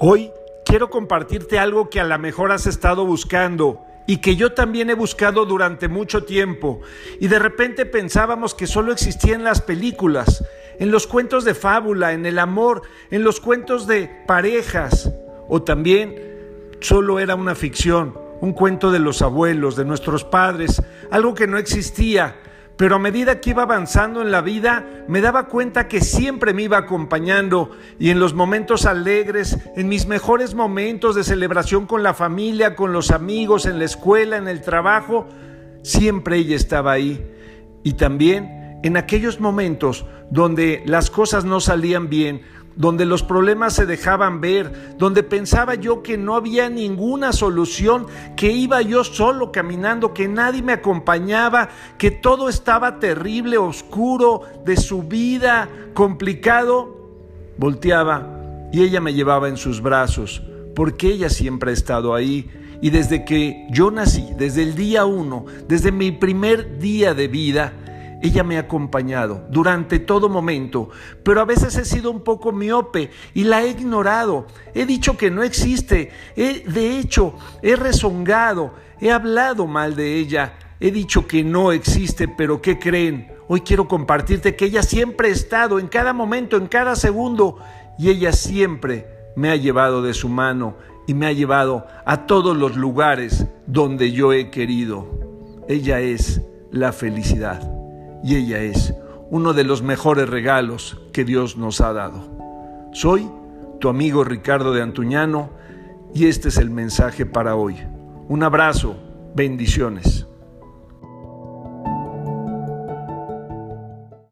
Hoy quiero compartirte algo que a lo mejor has estado buscando y que yo también he buscado durante mucho tiempo. Y de repente pensábamos que solo existía en las películas, en los cuentos de fábula, en el amor, en los cuentos de parejas, o también solo era una ficción, un cuento de los abuelos, de nuestros padres, algo que no existía pero a medida que iba avanzando en la vida, me daba cuenta que siempre me iba acompañando y en los momentos alegres, en mis mejores momentos de celebración con la familia, con los amigos, en la escuela, en el trabajo, siempre ella estaba ahí. Y también en aquellos momentos donde las cosas no salían bien, donde los problemas se dejaban ver, donde pensaba yo que no había ninguna solución, que iba yo solo caminando, que nadie me acompañaba, que todo estaba terrible, oscuro, de su vida, complicado, volteaba y ella me llevaba en sus brazos, porque ella siempre ha estado ahí. Y desde que yo nací, desde el día uno, desde mi primer día de vida, ella me ha acompañado durante todo momento, pero a veces he sido un poco miope y la he ignorado. He dicho que no existe. He, de hecho, he rezongado, he hablado mal de ella. He dicho que no existe, pero ¿qué creen? Hoy quiero compartirte que ella siempre ha estado en cada momento, en cada segundo, y ella siempre me ha llevado de su mano y me ha llevado a todos los lugares donde yo he querido. Ella es la felicidad y ella es uno de los mejores regalos que Dios nos ha dado. Soy tu amigo Ricardo de Antuñano y este es el mensaje para hoy. Un abrazo, bendiciones.